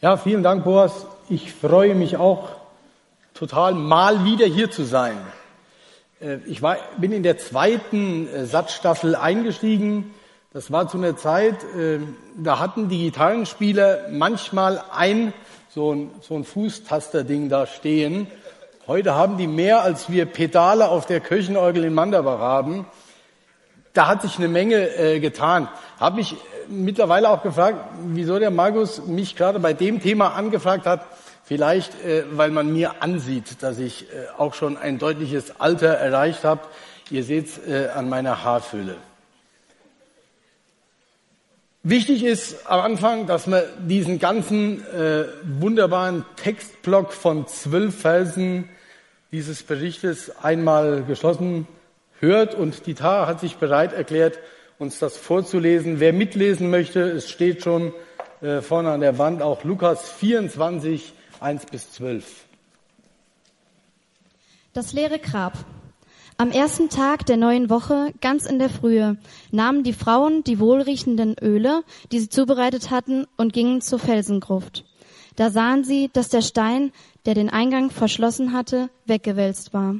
Ja, vielen Dank, Boas. Ich freue mich auch total, mal wieder hier zu sein. Äh, ich war, bin in der zweiten äh, Satzstaffel eingestiegen. Das war zu einer Zeit, äh, da hatten die Gitarrenspieler manchmal ein so ein, so ein Fußtasterding da stehen. Heute haben die mehr, als wir Pedale auf der Kirchenorgel in Manderbach haben. Da hat sich eine Menge äh, getan. Habe mich mittlerweile auch gefragt, wieso der Markus mich gerade bei dem Thema angefragt hat. Vielleicht, äh, weil man mir ansieht, dass ich äh, auch schon ein deutliches Alter erreicht habe. Ihr seht es äh, an meiner Haarfülle. Wichtig ist am Anfang, dass man diesen ganzen äh, wunderbaren Textblock von zwölf Versen dieses Berichtes einmal geschlossen hört. Und die Tara hat sich bereit erklärt, uns das vorzulesen. Wer mitlesen möchte, es steht schon äh, vorne an der Wand auch Lukas 24, 1 bis 12. Das leere Grab. Am ersten Tag der neuen Woche, ganz in der Frühe, nahmen die Frauen die wohlriechenden Öle, die sie zubereitet hatten, und gingen zur Felsengruft. Da sahen sie, dass der Stein, der den Eingang verschlossen hatte, weggewälzt war.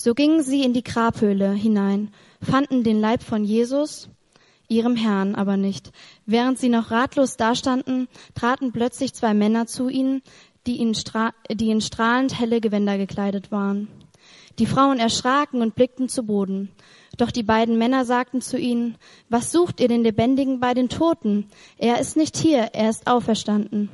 So gingen sie in die Grabhöhle hinein, fanden den Leib von Jesus, ihrem Herrn aber nicht. Während sie noch ratlos dastanden, traten plötzlich zwei Männer zu ihnen, die in, die in strahlend helle Gewänder gekleidet waren. Die Frauen erschraken und blickten zu Boden. Doch die beiden Männer sagten zu ihnen, was sucht ihr den Lebendigen bei den Toten? Er ist nicht hier, er ist auferstanden.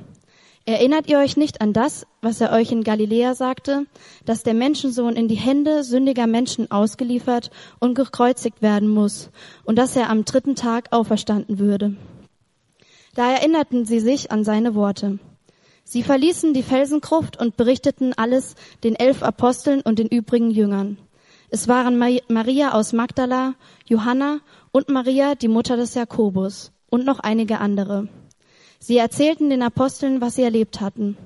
Erinnert ihr euch nicht an das, was er euch in Galiläa sagte, dass der Menschensohn in die Hände sündiger Menschen ausgeliefert und gekreuzigt werden muss und dass er am dritten Tag auferstanden würde? Da erinnerten sie sich an seine Worte. Sie verließen die Felsengruft und berichteten alles den elf Aposteln und den übrigen Jüngern. Es waren Maria aus Magdala, Johanna und Maria, die Mutter des Jakobus, und noch einige andere. Sie erzählten den Aposteln, was sie erlebt hatten.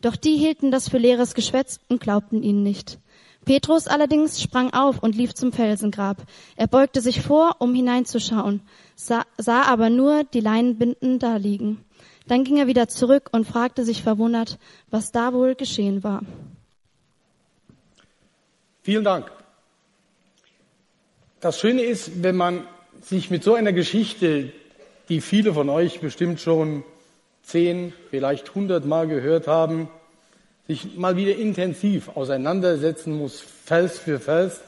Doch die hielten das für leeres Geschwätz und glaubten ihnen nicht. Petrus allerdings sprang auf und lief zum Felsengrab. Er beugte sich vor, um hineinzuschauen, sah, sah aber nur die Leinenbinden da liegen. Dann ging er wieder zurück und fragte sich verwundert, was da wohl geschehen war. Vielen Dank. Das Schöne ist, wenn man sich mit so einer Geschichte, die viele von euch bestimmt schon zehn, vielleicht hundert Mal gehört haben, sich mal wieder intensiv auseinandersetzen muss, Vers für Vers,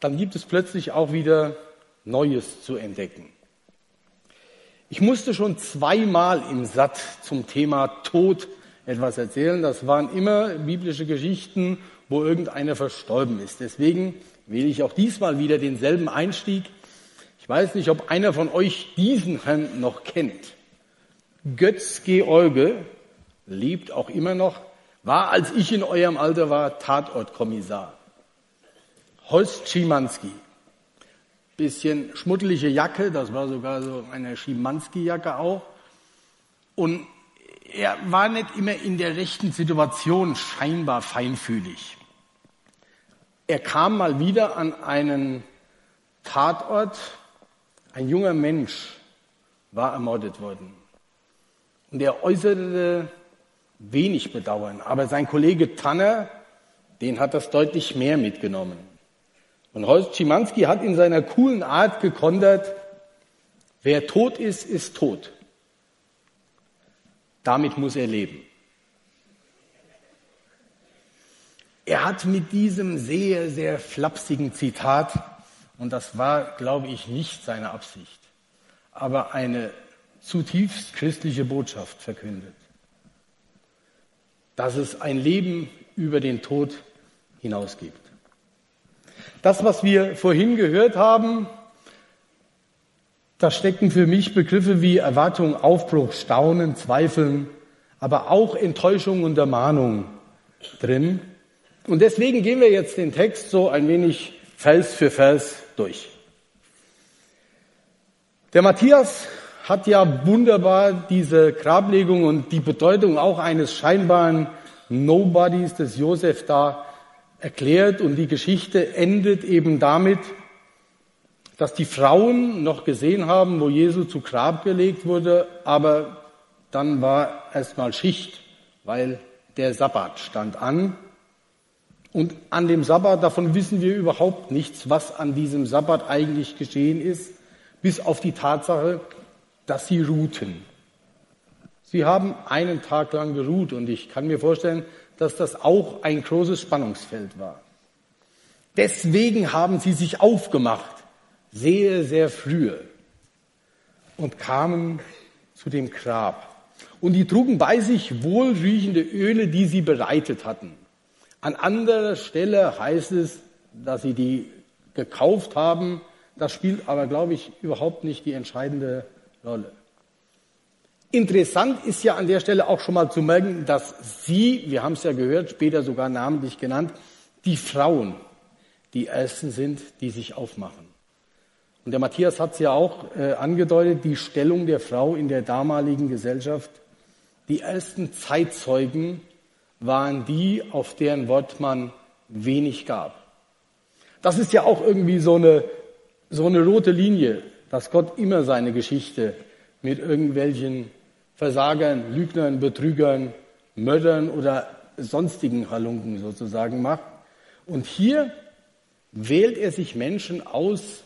dann gibt es plötzlich auch wieder Neues zu entdecken. Ich musste schon zweimal im Satz zum Thema Tod etwas erzählen. Das waren immer biblische Geschichten, wo irgendeiner verstorben ist. Deswegen wähle ich auch diesmal wieder denselben Einstieg. Ich weiß nicht, ob einer von euch diesen Herrn noch kennt. Götz George lebt auch immer noch, war, als ich in eurem Alter war, Tatortkommissar. Horst Schimanski bisschen schmuddelige Jacke, das war sogar so eine Schimanski-Jacke auch. Und er war nicht immer in der rechten Situation scheinbar feinfühlig. Er kam mal wieder an einen Tatort. Ein junger Mensch war ermordet worden. Und er äußerte wenig Bedauern. Aber sein Kollege Tanner, den hat das deutlich mehr mitgenommen. Und Horst Schimanski hat in seiner coolen Art gekontert, wer tot ist, ist tot. Damit muss er leben. Er hat mit diesem sehr, sehr flapsigen Zitat, und das war, glaube ich, nicht seine Absicht, aber eine zutiefst christliche Botschaft verkündet, dass es ein Leben über den Tod hinaus gibt. Das, was wir vorhin gehört haben, da stecken für mich Begriffe wie Erwartung, Aufbruch, Staunen, Zweifeln, aber auch Enttäuschung und Ermahnung drin. Und deswegen gehen wir jetzt den Text so ein wenig Vers für Vers durch. Der Matthias hat ja wunderbar diese Grablegung und die Bedeutung auch eines scheinbaren Nobodies des Josef da erklärt und die Geschichte endet eben damit, dass die Frauen noch gesehen haben, wo Jesu zu Grab gelegt wurde, aber dann war erstmal Schicht, weil der Sabbat stand an. Und an dem Sabbat, davon wissen wir überhaupt nichts, was an diesem Sabbat eigentlich geschehen ist, bis auf die Tatsache, dass sie ruhten. Sie haben einen Tag lang geruht und ich kann mir vorstellen, dass das auch ein großes Spannungsfeld war. Deswegen haben sie sich aufgemacht, sehr, sehr frühe, und kamen zu dem Grab. Und die trugen bei sich wohlriechende Öle, die sie bereitet hatten. An anderer Stelle heißt es, dass sie die gekauft haben. Das spielt aber, glaube ich, überhaupt nicht die entscheidende Rolle. Interessant ist ja an der Stelle auch schon mal zu merken, dass sie, wir haben es ja gehört, später sogar namentlich genannt, die Frauen die Ersten sind, die sich aufmachen. Und der Matthias hat es ja auch äh, angedeutet, die Stellung der Frau in der damaligen Gesellschaft. Die ersten Zeitzeugen waren die, auf deren Wort man wenig gab. Das ist ja auch irgendwie so eine, so eine rote Linie, dass Gott immer seine Geschichte mit irgendwelchen Versagern, Lügnern, Betrügern, Mördern oder sonstigen Halunken sozusagen macht. Und hier wählt er sich Menschen aus,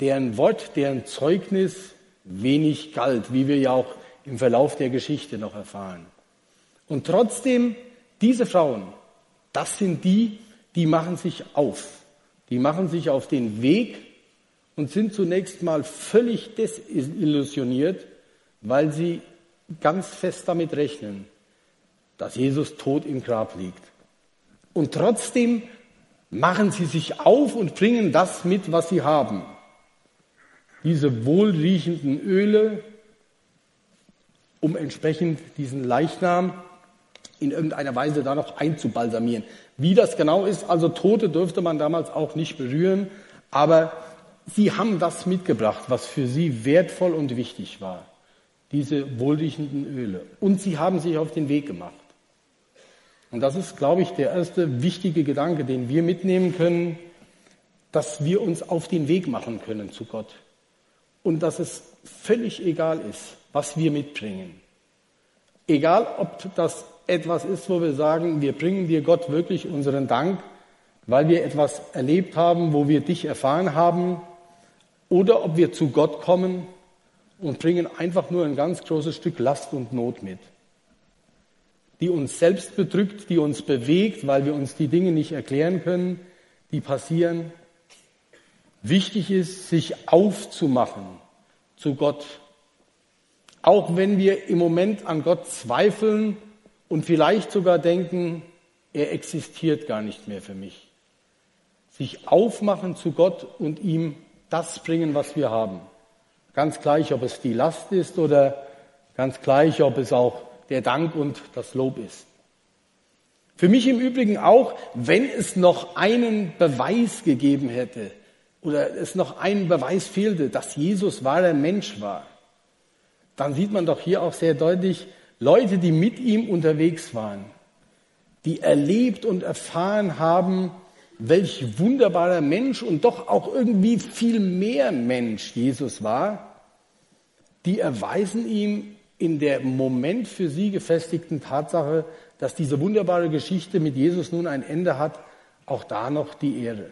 deren Wort, deren Zeugnis wenig galt, wie wir ja auch im Verlauf der Geschichte noch erfahren. Und trotzdem, diese Frauen, das sind die, die machen sich auf. Die machen sich auf den Weg und sind zunächst mal völlig desillusioniert, weil sie ganz fest damit rechnen, dass Jesus tot im Grab liegt. Und trotzdem machen sie sich auf und bringen das mit, was sie haben. Diese wohlriechenden Öle, um entsprechend diesen Leichnam in irgendeiner Weise da noch einzubalsamieren. Wie das genau ist, also Tote dürfte man damals auch nicht berühren, aber sie haben das mitgebracht, was für sie wertvoll und wichtig war. Diese wohlriechenden Öle. Und sie haben sich auf den Weg gemacht. Und das ist, glaube ich, der erste wichtige Gedanke, den wir mitnehmen können, dass wir uns auf den Weg machen können zu Gott. Und dass es völlig egal ist, was wir mitbringen. Egal, ob das etwas ist, wo wir sagen, wir bringen dir Gott wirklich unseren Dank, weil wir etwas erlebt haben, wo wir dich erfahren haben, oder ob wir zu Gott kommen und bringen einfach nur ein ganz großes Stück Last und Not mit die uns selbst bedrückt, die uns bewegt, weil wir uns die Dinge nicht erklären können, die passieren. Wichtig ist, sich aufzumachen zu Gott. Auch wenn wir im Moment an Gott zweifeln und vielleicht sogar denken, er existiert gar nicht mehr für mich. Sich aufmachen zu Gott und ihm das bringen, was wir haben. Ganz gleich, ob es die Last ist oder ganz gleich, ob es auch der Dank und das Lob ist. Für mich im Übrigen auch, wenn es noch einen Beweis gegeben hätte oder es noch einen Beweis fehlte, dass Jesus wahrer Mensch war, dann sieht man doch hier auch sehr deutlich Leute, die mit ihm unterwegs waren, die erlebt und erfahren haben, welch wunderbarer Mensch und doch auch irgendwie viel mehr Mensch Jesus war, die erweisen ihm in der Moment für sie gefestigten Tatsache, dass diese wunderbare Geschichte mit Jesus nun ein Ende hat, auch da noch die Ehre.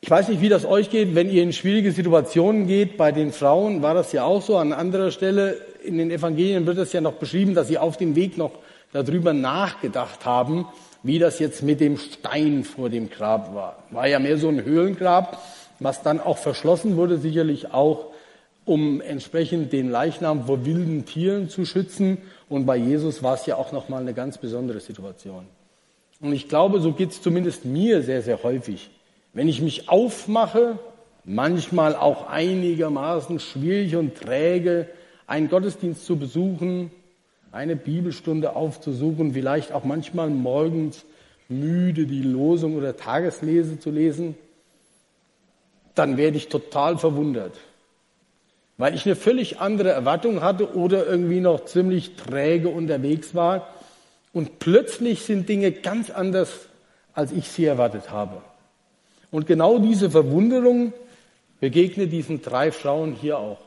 Ich weiß nicht, wie das euch geht, wenn ihr in schwierige Situationen geht. Bei den Frauen war das ja auch so. An anderer Stelle in den Evangelien wird es ja noch beschrieben, dass sie auf dem Weg noch darüber nachgedacht haben, wie das jetzt mit dem Stein vor dem Grab war. War ja mehr so ein Höhlengrab, was dann auch verschlossen wurde, sicherlich auch um entsprechend den Leichnam vor wilden Tieren zu schützen. Und bei Jesus war es ja auch nochmal eine ganz besondere Situation. Und ich glaube, so geht es zumindest mir sehr, sehr häufig. Wenn ich mich aufmache, manchmal auch einigermaßen schwierig und träge, einen Gottesdienst zu besuchen, eine Bibelstunde aufzusuchen, vielleicht auch manchmal morgens müde die Losung oder Tageslese zu lesen, dann werde ich total verwundert weil ich eine völlig andere Erwartung hatte oder irgendwie noch ziemlich träge unterwegs war. Und plötzlich sind Dinge ganz anders, als ich sie erwartet habe. Und genau diese Verwunderung begegnet diesen drei Frauen hier auch.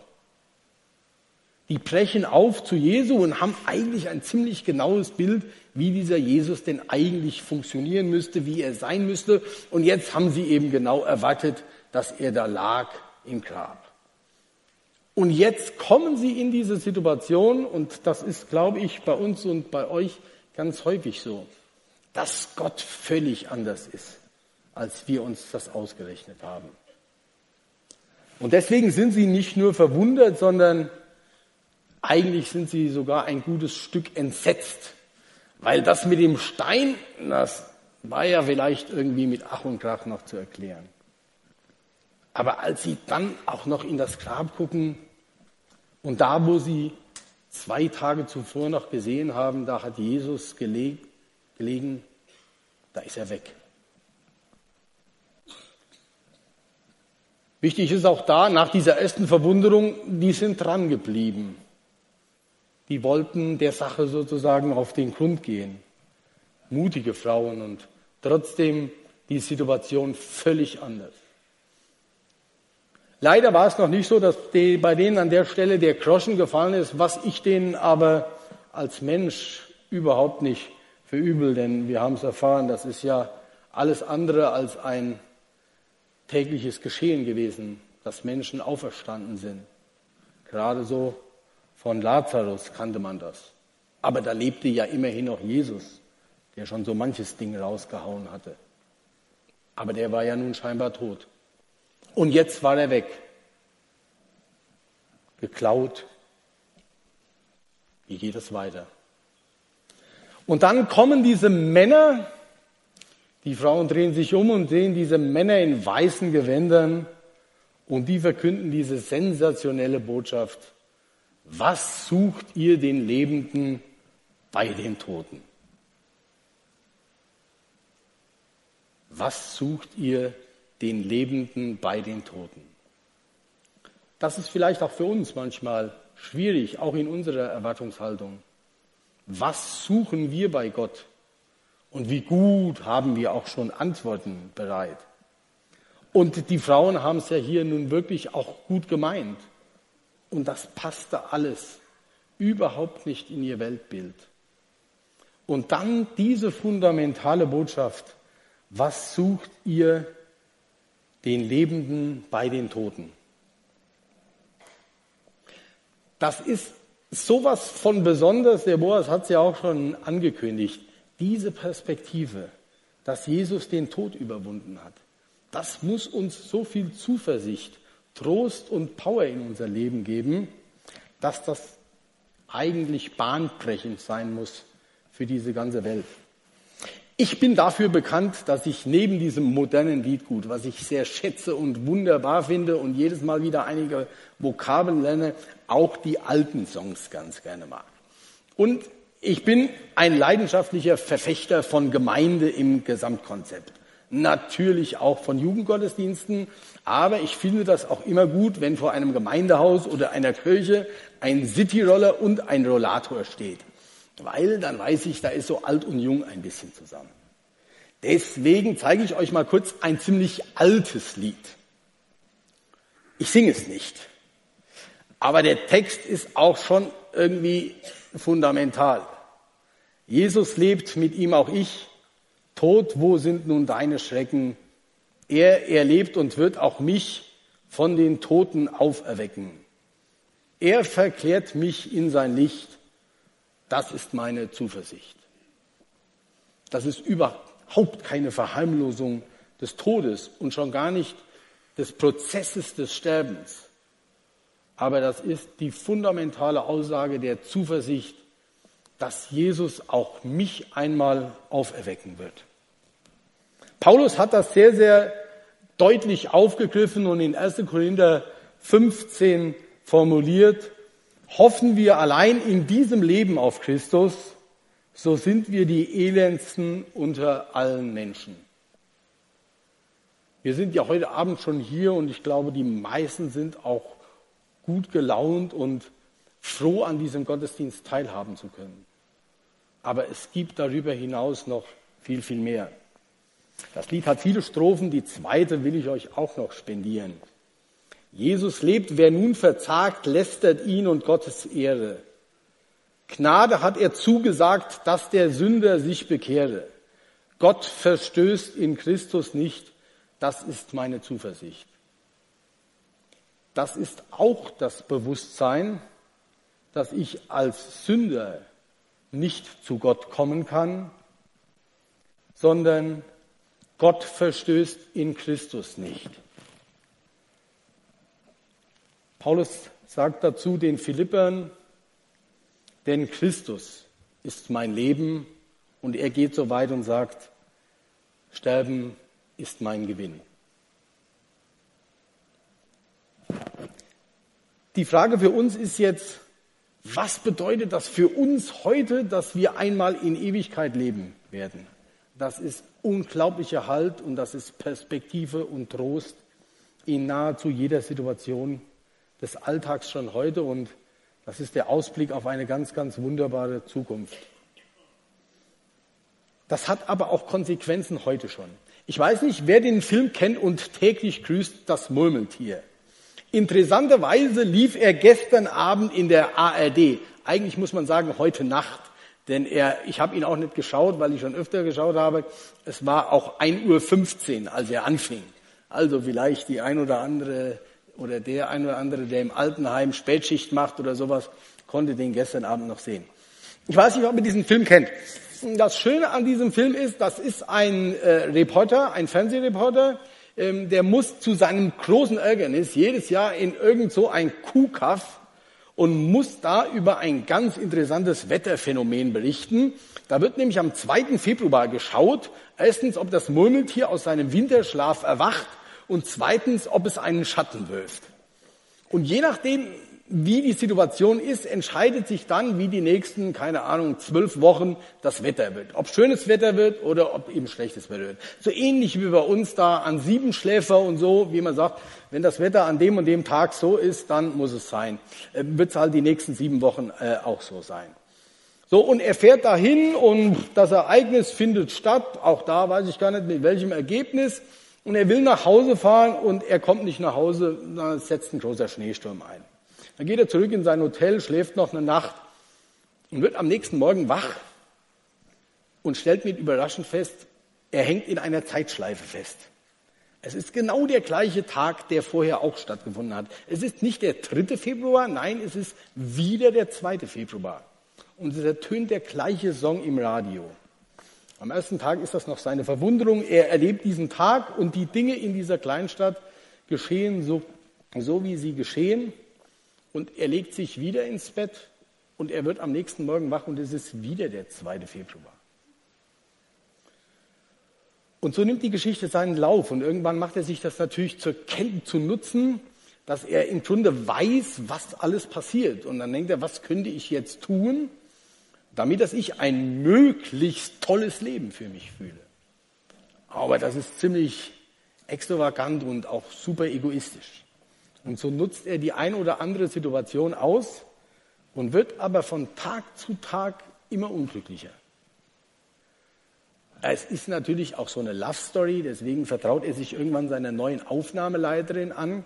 Die brechen auf zu Jesu und haben eigentlich ein ziemlich genaues Bild, wie dieser Jesus denn eigentlich funktionieren müsste, wie er sein müsste. Und jetzt haben sie eben genau erwartet, dass er da lag im Grab. Und jetzt kommen sie in diese Situation, und das ist, glaube ich, bei uns und bei euch ganz häufig so, dass Gott völlig anders ist, als wir uns das ausgerechnet haben. Und deswegen sind sie nicht nur verwundert, sondern eigentlich sind sie sogar ein gutes Stück entsetzt, weil das mit dem Stein, das war ja vielleicht irgendwie mit Ach und Krach noch zu erklären. Aber als sie dann auch noch in das Grab gucken und da, wo sie zwei Tage zuvor noch gesehen haben, da hat Jesus gelegen, da ist er weg. Wichtig ist auch da, nach dieser ersten Verwunderung, die sind dran geblieben. Die wollten der Sache sozusagen auf den Grund gehen. Mutige Frauen und trotzdem die Situation völlig anders. Leider war es noch nicht so, dass die, bei denen an der Stelle der Groschen gefallen ist, was ich denen aber als Mensch überhaupt nicht verübel, denn wir haben es erfahren, das ist ja alles andere als ein tägliches Geschehen gewesen, dass Menschen auferstanden sind. Gerade so von Lazarus kannte man das. Aber da lebte ja immerhin noch Jesus, der schon so manches Ding rausgehauen hatte. Aber der war ja nun scheinbar tot. Und jetzt war er weg. Geklaut. Wie geht es weiter? Und dann kommen diese Männer, die Frauen drehen sich um und sehen diese Männer in weißen Gewändern und die verkünden diese sensationelle Botschaft. Was sucht ihr den Lebenden bei den Toten? Was sucht ihr den Lebenden bei den Toten? Das ist vielleicht auch für uns manchmal schwierig, auch in unserer Erwartungshaltung. Was suchen wir bei Gott? Und wie gut haben wir auch schon Antworten bereit? Und die Frauen haben es ja hier nun wirklich auch gut gemeint. Und das passte alles überhaupt nicht in ihr Weltbild. Und dann diese fundamentale Botschaft, was sucht ihr den Lebenden bei den Toten? Das ist sowas von besonders, der Boas hat es ja auch schon angekündigt, diese Perspektive, dass Jesus den Tod überwunden hat. Das muss uns so viel Zuversicht Trost und Power in unser Leben geben, dass das eigentlich bahnbrechend sein muss für diese ganze Welt. Ich bin dafür bekannt, dass ich neben diesem modernen Liedgut, was ich sehr schätze und wunderbar finde und jedes Mal wieder einige Vokabeln lerne, auch die alten Songs ganz gerne mag. Und ich bin ein leidenschaftlicher Verfechter von Gemeinde im Gesamtkonzept natürlich auch von Jugendgottesdiensten, aber ich finde das auch immer gut, wenn vor einem Gemeindehaus oder einer Kirche ein Cityroller und ein Rollator steht, weil dann weiß ich, da ist so alt und jung ein bisschen zusammen. Deswegen zeige ich euch mal kurz ein ziemlich altes Lied. Ich singe es nicht, aber der Text ist auch schon irgendwie fundamental. Jesus lebt, mit ihm auch ich. Tod, wo sind nun deine Schrecken? Er erlebt und wird auch mich von den Toten auferwecken. Er verklärt mich in sein Licht. Das ist meine Zuversicht. Das ist überhaupt keine Verheimlosung des Todes und schon gar nicht des Prozesses des Sterbens. Aber das ist die fundamentale Aussage der Zuversicht dass Jesus auch mich einmal auferwecken wird. Paulus hat das sehr, sehr deutlich aufgegriffen und in 1. Korinther 15 formuliert, hoffen wir allein in diesem Leben auf Christus, so sind wir die elendsten unter allen Menschen. Wir sind ja heute Abend schon hier und ich glaube, die meisten sind auch gut gelaunt und froh, an diesem Gottesdienst teilhaben zu können. Aber es gibt darüber hinaus noch viel, viel mehr. Das Lied hat viele Strophen, die zweite will ich euch auch noch spendieren. Jesus lebt, wer nun verzagt, lästert ihn und Gottes Ehre. Gnade hat er zugesagt, dass der Sünder sich bekehre. Gott verstößt in Christus nicht, das ist meine Zuversicht. Das ist auch das Bewusstsein, dass ich als Sünder nicht zu Gott kommen kann, sondern Gott verstößt in Christus nicht. Paulus sagt dazu den Philippern, denn Christus ist mein Leben und er geht so weit und sagt, Sterben ist mein Gewinn. Die Frage für uns ist jetzt, was bedeutet das für uns heute, dass wir einmal in Ewigkeit leben werden? Das ist unglaublicher Halt und das ist Perspektive und Trost in nahezu jeder Situation des Alltags schon heute und das ist der Ausblick auf eine ganz, ganz wunderbare Zukunft. Das hat aber auch Konsequenzen heute schon. Ich weiß nicht, wer den Film kennt und täglich grüßt das Murmeltier. Interessanterweise lief er gestern Abend in der ARD. Eigentlich muss man sagen heute Nacht, denn er, ich habe ihn auch nicht geschaut, weil ich schon öfter geschaut habe. Es war auch 1.15 Uhr, als er anfing. Also vielleicht die ein oder andere oder der ein oder andere, der im Altenheim Spätschicht macht oder sowas, konnte den gestern Abend noch sehen. Ich weiß nicht, ob ihr diesen Film kennt. Das Schöne an diesem Film ist, das ist ein äh, Reporter, ein Fernsehreporter, ähm, der muss zu seinem großen Ärgernis jedes Jahr in irgend so ein Kuhkaff und muss da über ein ganz interessantes Wetterphänomen berichten. Da wird nämlich am 2. Februar geschaut, erstens, ob das Murmeltier aus seinem Winterschlaf erwacht und zweitens, ob es einen Schatten wirft. Und je nachdem, wie die Situation ist, entscheidet sich dann, wie die nächsten, keine Ahnung, zwölf Wochen das Wetter wird. Ob schönes Wetter wird oder ob eben schlechtes Wetter wird. So ähnlich wie bei uns da an sieben Schläfer und so, wie man sagt, wenn das Wetter an dem und dem Tag so ist, dann muss es sein. Äh, wird es halt die nächsten sieben Wochen äh, auch so sein. So, und er fährt dahin und das Ereignis findet statt. Auch da weiß ich gar nicht, mit welchem Ergebnis. Und er will nach Hause fahren und er kommt nicht nach Hause, dann setzt ein großer Schneesturm ein. Dann geht er zurück in sein Hotel, schläft noch eine Nacht und wird am nächsten Morgen wach und stellt mit Überraschung fest, er hängt in einer Zeitschleife fest. Es ist genau der gleiche Tag, der vorher auch stattgefunden hat. Es ist nicht der 3. Februar, nein, es ist wieder der 2. Februar. Und es ertönt der gleiche Song im Radio. Am ersten Tag ist das noch seine Verwunderung. Er erlebt diesen Tag und die Dinge in dieser Kleinstadt geschehen so, so wie sie geschehen. Und er legt sich wieder ins Bett und er wird am nächsten Morgen wach und es ist wieder der 2. Februar. Und so nimmt die Geschichte seinen Lauf und irgendwann macht er sich das natürlich zur Kenntnis zu nutzen, dass er im Grunde weiß, was alles passiert. Und dann denkt er, was könnte ich jetzt tun, damit dass ich ein möglichst tolles Leben für mich fühle. Aber das ist ziemlich extravagant und auch super egoistisch. Und so nutzt er die ein oder andere Situation aus und wird aber von Tag zu Tag immer unglücklicher. Es ist natürlich auch so eine Love Story, deswegen vertraut er sich irgendwann seiner neuen Aufnahmeleiterin an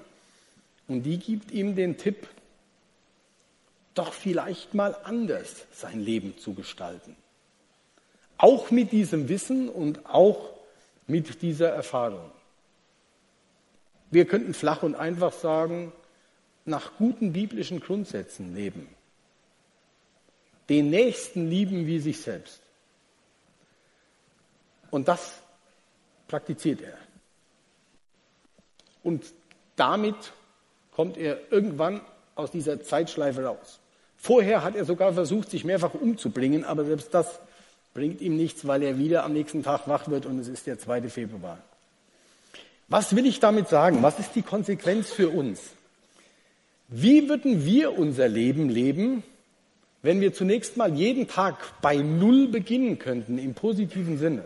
und die gibt ihm den Tipp, doch vielleicht mal anders sein Leben zu gestalten. Auch mit diesem Wissen und auch mit dieser Erfahrung. Wir könnten flach und einfach sagen, nach guten biblischen Grundsätzen leben. Den Nächsten lieben wie sich selbst. Und das praktiziert er. Und damit kommt er irgendwann aus dieser Zeitschleife raus. Vorher hat er sogar versucht, sich mehrfach umzubringen, aber selbst das bringt ihm nichts, weil er wieder am nächsten Tag wach wird und es ist der 2. Februar. Was will ich damit sagen? Was ist die Konsequenz für uns? Wie würden wir unser Leben leben, wenn wir zunächst mal jeden Tag bei Null beginnen könnten, im positiven Sinne?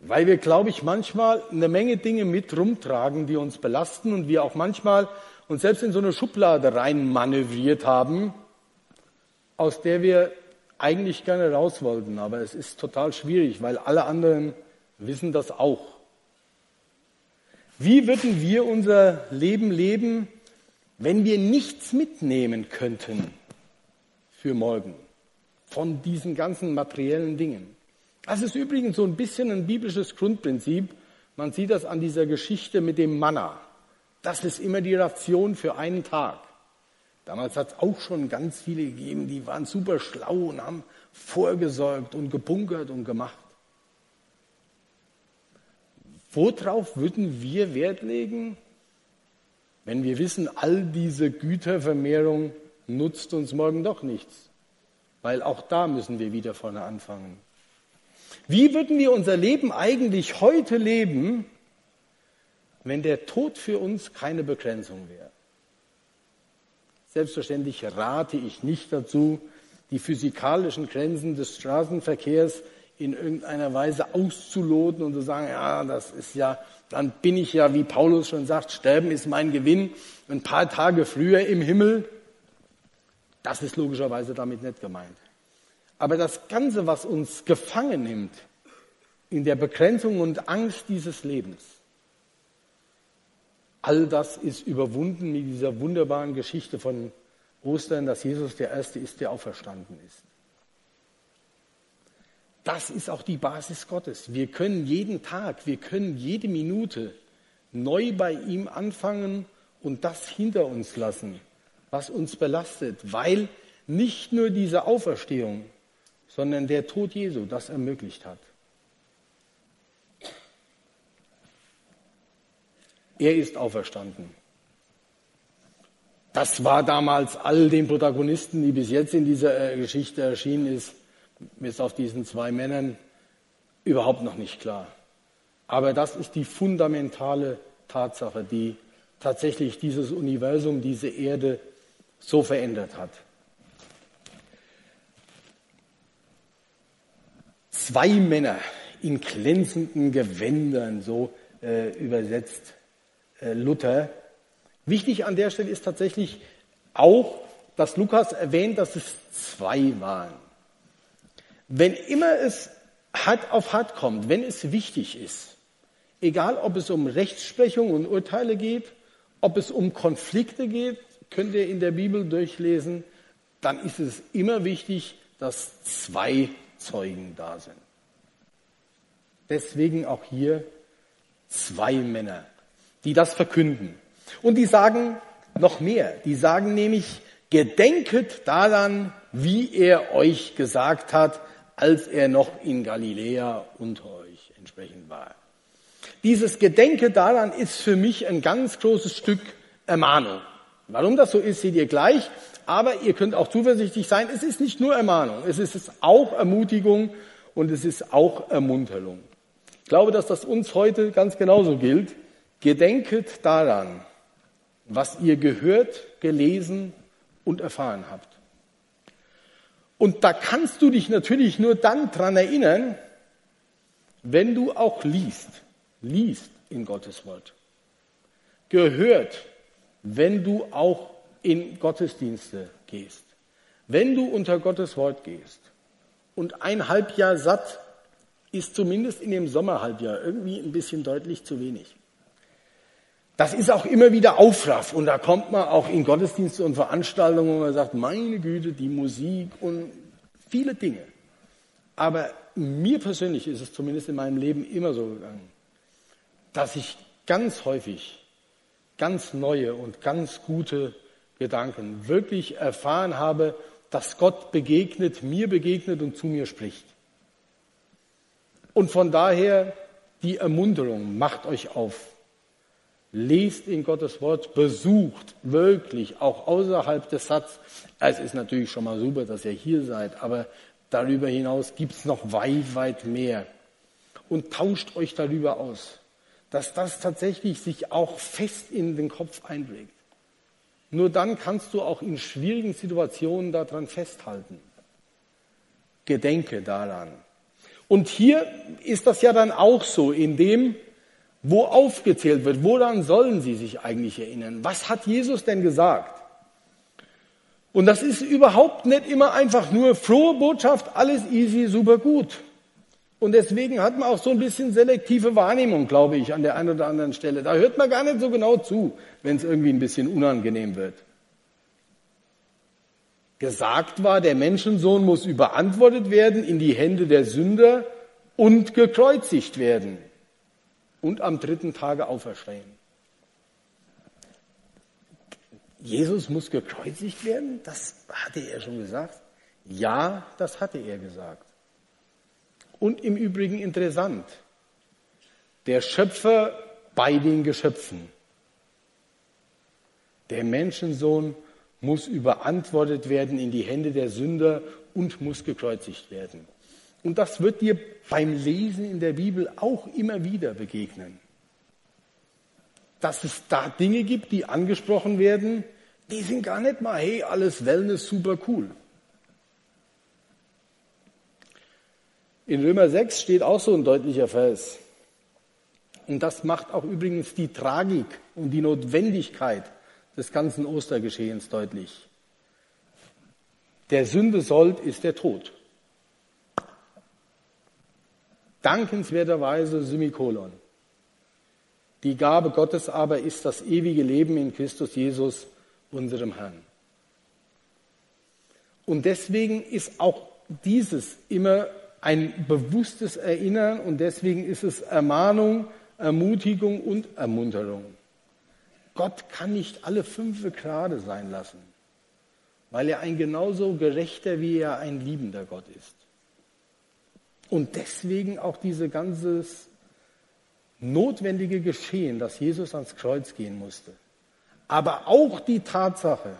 Weil wir, glaube ich, manchmal eine Menge Dinge mit rumtragen, die uns belasten und wir auch manchmal uns selbst in so eine Schublade rein manövriert haben, aus der wir eigentlich gerne raus wollten. Aber es ist total schwierig, weil alle anderen wissen das auch. Wie würden wir unser Leben leben, wenn wir nichts mitnehmen könnten für morgen von diesen ganzen materiellen Dingen? Das ist übrigens so ein bisschen ein biblisches Grundprinzip. Man sieht das an dieser Geschichte mit dem Manna. Das ist immer die Ration für einen Tag. Damals hat es auch schon ganz viele gegeben, die waren super schlau und haben vorgesorgt und gebunkert und gemacht. Worauf würden wir Wert legen, wenn wir wissen, all diese Gütervermehrung nutzt uns morgen doch nichts? Weil auch da müssen wir wieder vorne anfangen. Wie würden wir unser Leben eigentlich heute leben, wenn der Tod für uns keine Begrenzung wäre? Selbstverständlich rate ich nicht dazu, die physikalischen Grenzen des Straßenverkehrs in irgendeiner Weise auszuloten und zu sagen, ja, das ist ja, dann bin ich ja, wie Paulus schon sagt, Sterben ist mein Gewinn, ein paar Tage früher im Himmel. Das ist logischerweise damit nicht gemeint. Aber das Ganze, was uns gefangen nimmt in der Begrenzung und Angst dieses Lebens, all das ist überwunden mit dieser wunderbaren Geschichte von Ostern, dass Jesus der Erste ist, der auferstanden ist. Das ist auch die Basis Gottes. Wir können jeden Tag, wir können jede Minute neu bei ihm anfangen und das hinter uns lassen, was uns belastet, weil nicht nur diese Auferstehung, sondern der Tod Jesu das ermöglicht hat. Er ist auferstanden. Das war damals all den Protagonisten, die bis jetzt in dieser äh, Geschichte erschienen ist, bis auf diesen zwei Männern überhaupt noch nicht klar. Aber das ist die fundamentale Tatsache, die tatsächlich dieses Universum, diese Erde so verändert hat. Zwei Männer in glänzenden Gewändern, so äh, übersetzt äh, Luther. Wichtig an der Stelle ist tatsächlich auch, dass Lukas erwähnt, dass es zwei waren. Wenn immer es hart auf hart kommt, wenn es wichtig ist, egal ob es um Rechtsprechung und Urteile geht, ob es um Konflikte geht, könnt ihr in der Bibel durchlesen, dann ist es immer wichtig, dass zwei Zeugen da sind. Deswegen auch hier zwei Männer, die das verkünden. Und die sagen noch mehr. Die sagen nämlich, gedenket daran, wie er euch gesagt hat, als er noch in Galiläa unter euch entsprechend war. Dieses Gedenke daran ist für mich ein ganz großes Stück Ermahnung. Warum das so ist, seht ihr gleich. Aber ihr könnt auch zuversichtlich sein, es ist nicht nur Ermahnung, es ist auch Ermutigung und es ist auch Ermunterung. Ich glaube, dass das uns heute ganz genauso gilt. Gedenket daran, was ihr gehört, gelesen und erfahren habt. Und da kannst du dich natürlich nur dann dran erinnern, wenn du auch liest, liest in Gottes Wort. Gehört, wenn du auch in Gottesdienste gehst, wenn du unter Gottes Wort gehst. Und ein Halbjahr satt ist zumindest in dem Sommerhalbjahr irgendwie ein bisschen deutlich zu wenig. Das ist auch immer wieder Aufraff und da kommt man auch in Gottesdienste und Veranstaltungen, wo man sagt, meine Güte, die Musik und viele Dinge. Aber mir persönlich ist es zumindest in meinem Leben immer so gegangen, dass ich ganz häufig ganz neue und ganz gute Gedanken wirklich erfahren habe, dass Gott begegnet, mir begegnet und zu mir spricht. Und von daher die Ermunterung, macht euch auf. Lest in Gottes Wort, besucht wirklich auch außerhalb des Satzes. Es ist natürlich schon mal super, dass ihr hier seid, aber darüber hinaus gibt es noch weit, weit mehr. Und tauscht euch darüber aus, dass das tatsächlich sich auch fest in den Kopf einprägt. Nur dann kannst du auch in schwierigen Situationen daran festhalten. Gedenke daran. Und hier ist das ja dann auch so, in dem wo aufgezählt wird, woran sollen sie sich eigentlich erinnern? Was hat Jesus denn gesagt? Und das ist überhaupt nicht immer einfach nur frohe Botschaft, alles easy, super gut. Und deswegen hat man auch so ein bisschen selektive Wahrnehmung, glaube ich, an der einen oder anderen Stelle. Da hört man gar nicht so genau zu, wenn es irgendwie ein bisschen unangenehm wird. Gesagt war, der Menschensohn muss überantwortet werden in die Hände der Sünder und gekreuzigt werden und am dritten Tage auferstehen. Jesus muss gekreuzigt werden? Das hatte er schon gesagt. Ja, das hatte er gesagt. Und im Übrigen interessant, der Schöpfer bei den Geschöpfen. Der Menschensohn muss überantwortet werden in die Hände der Sünder und muss gekreuzigt werden. Und das wird dir beim Lesen in der Bibel auch immer wieder begegnen. Dass es da Dinge gibt, die angesprochen werden, die sind gar nicht mal, hey, alles Wellness, super cool. In Römer 6 steht auch so ein deutlicher Vers. Und das macht auch übrigens die Tragik und die Notwendigkeit des ganzen Ostergeschehens deutlich. Der Sünde Sold ist der Tod. Dankenswerterweise Semikolon. Die Gabe Gottes aber ist das ewige Leben in Christus Jesus, unserem Herrn. Und deswegen ist auch dieses immer ein bewusstes Erinnern und deswegen ist es Ermahnung, Ermutigung und Ermunterung. Gott kann nicht alle fünf gerade sein lassen, weil er ein genauso gerechter wie er ein liebender Gott ist. Und deswegen auch diese ganzes notwendige Geschehen, dass Jesus ans Kreuz gehen musste. Aber auch die Tatsache,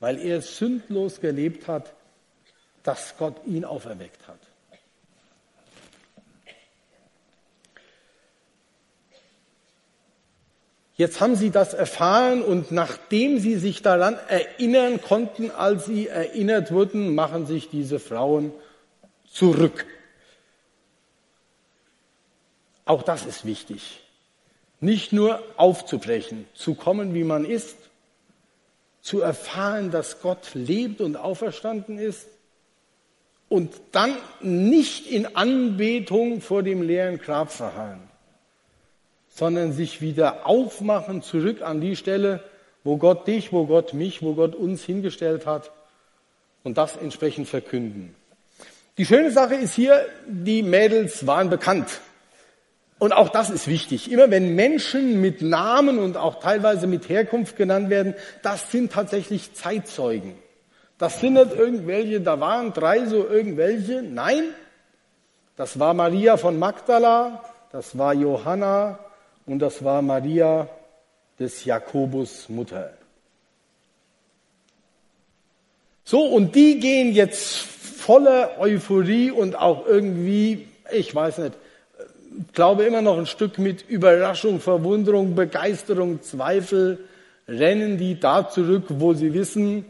weil er sündlos gelebt hat, dass Gott ihn auferweckt hat. Jetzt haben sie das erfahren und nachdem sie sich daran erinnern konnten, als sie erinnert wurden, machen sich diese Frauen zurück. Auch das ist wichtig. Nicht nur aufzubrechen, zu kommen, wie man ist, zu erfahren, dass Gott lebt und auferstanden ist und dann nicht in Anbetung vor dem leeren Grab verharren sondern sich wieder aufmachen zurück an die Stelle, wo Gott dich, wo Gott mich, wo Gott uns hingestellt hat und das entsprechend verkünden. Die schöne Sache ist hier, die Mädels waren bekannt. Und auch das ist wichtig. Immer wenn Menschen mit Namen und auch teilweise mit Herkunft genannt werden, das sind tatsächlich Zeitzeugen. Das sind nicht irgendwelche, da waren drei so irgendwelche. Nein, das war Maria von Magdala, das war Johanna, und das war Maria des Jakobus Mutter. So, und die gehen jetzt voller Euphorie und auch irgendwie, ich weiß nicht, glaube immer noch ein Stück mit Überraschung, Verwunderung, Begeisterung, Zweifel, rennen die da zurück, wo sie wissen,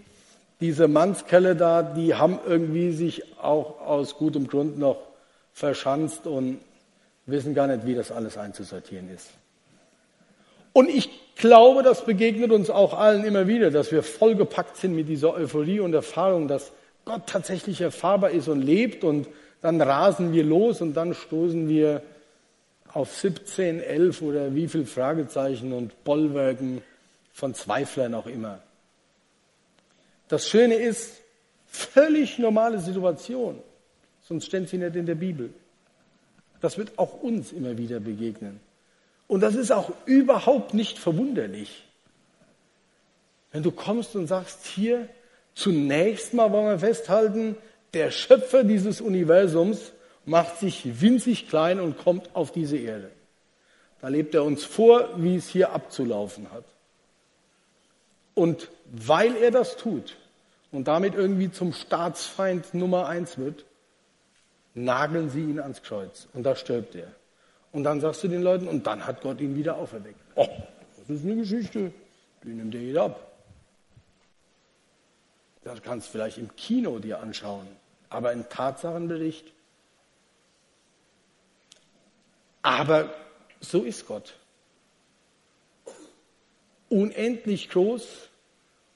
diese Mannskerle da, die haben irgendwie sich auch aus gutem Grund noch verschanzt und wissen gar nicht, wie das alles einzusortieren ist. Und ich glaube, das begegnet uns auch allen immer wieder, dass wir vollgepackt sind mit dieser Euphorie und Erfahrung, dass Gott tatsächlich erfahrbar ist und lebt und dann rasen wir los und dann stoßen wir auf 17, 11 oder wie viel Fragezeichen und Bollwerken von Zweiflern auch immer. Das Schöne ist, völlig normale Situation, sonst steht sie nicht in der Bibel. Das wird auch uns immer wieder begegnen. Und das ist auch überhaupt nicht verwunderlich. Wenn du kommst und sagst, hier, zunächst mal wollen wir festhalten, der Schöpfer dieses Universums macht sich winzig klein und kommt auf diese Erde. Da lebt er uns vor, wie es hier abzulaufen hat. Und weil er das tut und damit irgendwie zum Staatsfeind Nummer eins wird, nageln sie ihn ans Kreuz und da stirbt er. Und dann sagst du den Leuten, und dann hat Gott ihn wieder auferweckt. Oh, das ist eine Geschichte, die nimmt dir jeder ab. Das kannst du vielleicht im Kino dir anschauen, aber ein Tatsachenbericht. Aber so ist Gott. Unendlich groß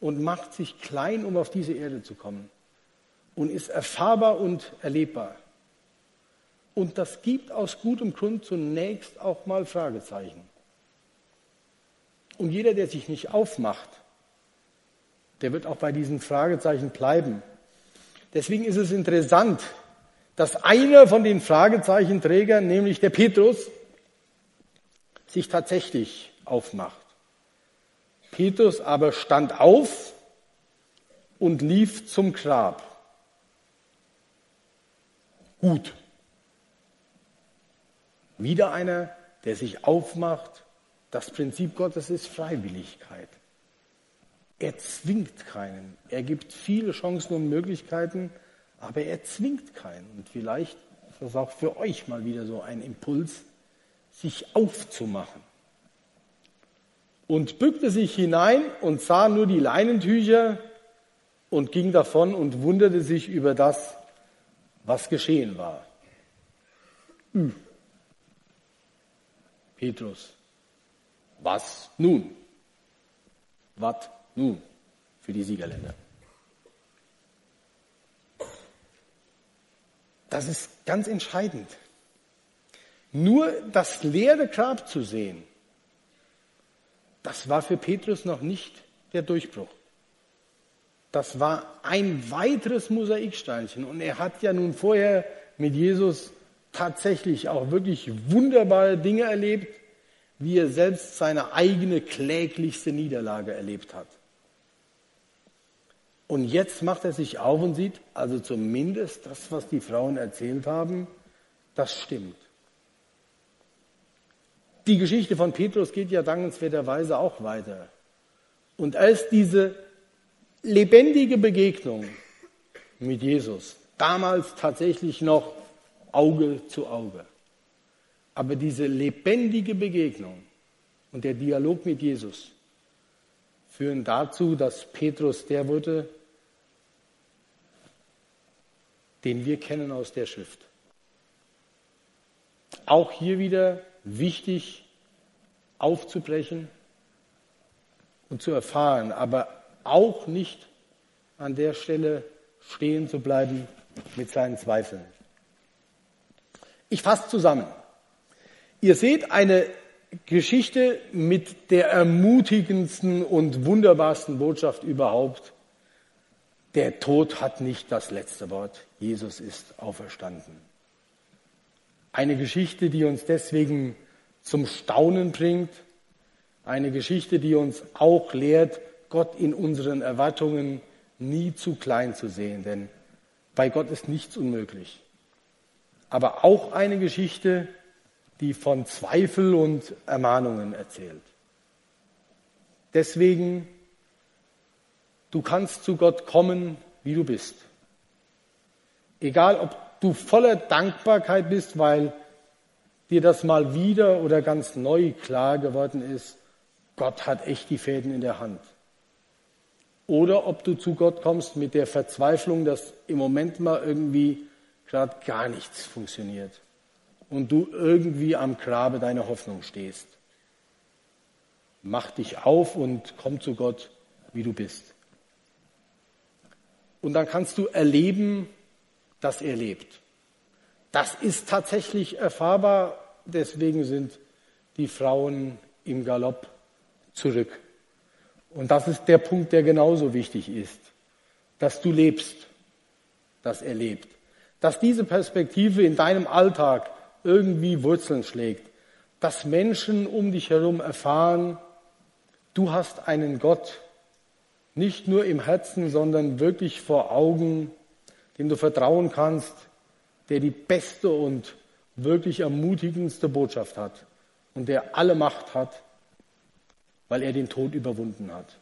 und macht sich klein, um auf diese Erde zu kommen. Und ist erfahrbar und erlebbar. Und das gibt aus gutem Grund zunächst auch mal Fragezeichen. Und jeder, der sich nicht aufmacht, der wird auch bei diesen Fragezeichen bleiben. Deswegen ist es interessant, dass einer von den Fragezeichenträgern, nämlich der Petrus, sich tatsächlich aufmacht. Petrus aber stand auf und lief zum Grab. Gut. Wieder einer, der sich aufmacht. Das Prinzip Gottes ist Freiwilligkeit. Er zwingt keinen. Er gibt viele Chancen und Möglichkeiten, aber er zwingt keinen. Und vielleicht ist das auch für euch mal wieder so ein Impuls, sich aufzumachen. Und bückte sich hinein und sah nur die Leinentücher und ging davon und wunderte sich über das, was geschehen war. Hm. Petrus, was nun? Was nun für die Siegerländer? Das ist ganz entscheidend. Nur das leere Grab zu sehen, das war für Petrus noch nicht der Durchbruch. Das war ein weiteres Mosaiksteinchen. Und er hat ja nun vorher mit Jesus tatsächlich auch wirklich wunderbare Dinge erlebt, wie er selbst seine eigene kläglichste Niederlage erlebt hat. Und jetzt macht er sich auf und sieht, also zumindest das, was die Frauen erzählt haben, das stimmt. Die Geschichte von Petrus geht ja dankenswerterweise auch weiter. Und als diese lebendige Begegnung mit Jesus, damals tatsächlich noch Auge zu Auge, aber diese lebendige Begegnung und der Dialog mit Jesus führen dazu, dass Petrus der wurde, den wir kennen aus der Schrift. Auch hier wieder wichtig aufzubrechen und zu erfahren, aber auch nicht an der Stelle stehen zu bleiben mit seinen Zweifeln. Ich fasse zusammen. Ihr seht eine Geschichte mit der ermutigendsten und wunderbarsten Botschaft überhaupt. Der Tod hat nicht das letzte Wort. Jesus ist auferstanden. Eine Geschichte, die uns deswegen zum Staunen bringt. Eine Geschichte, die uns auch lehrt, Gott in unseren Erwartungen nie zu klein zu sehen, denn bei Gott ist nichts unmöglich. Aber auch eine Geschichte, die von Zweifel und Ermahnungen erzählt. Deswegen, du kannst zu Gott kommen, wie du bist. Egal, ob du voller Dankbarkeit bist, weil dir das mal wieder oder ganz neu klar geworden ist, Gott hat echt die Fäden in der Hand oder ob du zu Gott kommst mit der Verzweiflung, dass im Moment mal irgendwie gerade gar nichts funktioniert und du irgendwie am Grabe deiner Hoffnung stehst. Mach dich auf und komm zu Gott, wie du bist. Und dann kannst du erleben, dass er lebt. Das ist tatsächlich erfahrbar, deswegen sind die Frauen im Galopp zurück. Und das ist der Punkt, der genauso wichtig ist, dass du lebst, dass er lebt. Dass diese Perspektive in deinem Alltag irgendwie Wurzeln schlägt, dass Menschen um dich herum erfahren, du hast einen Gott, nicht nur im Herzen, sondern wirklich vor Augen, dem du vertrauen kannst, der die beste und wirklich ermutigendste Botschaft hat und der alle Macht hat weil er den Tod überwunden hat.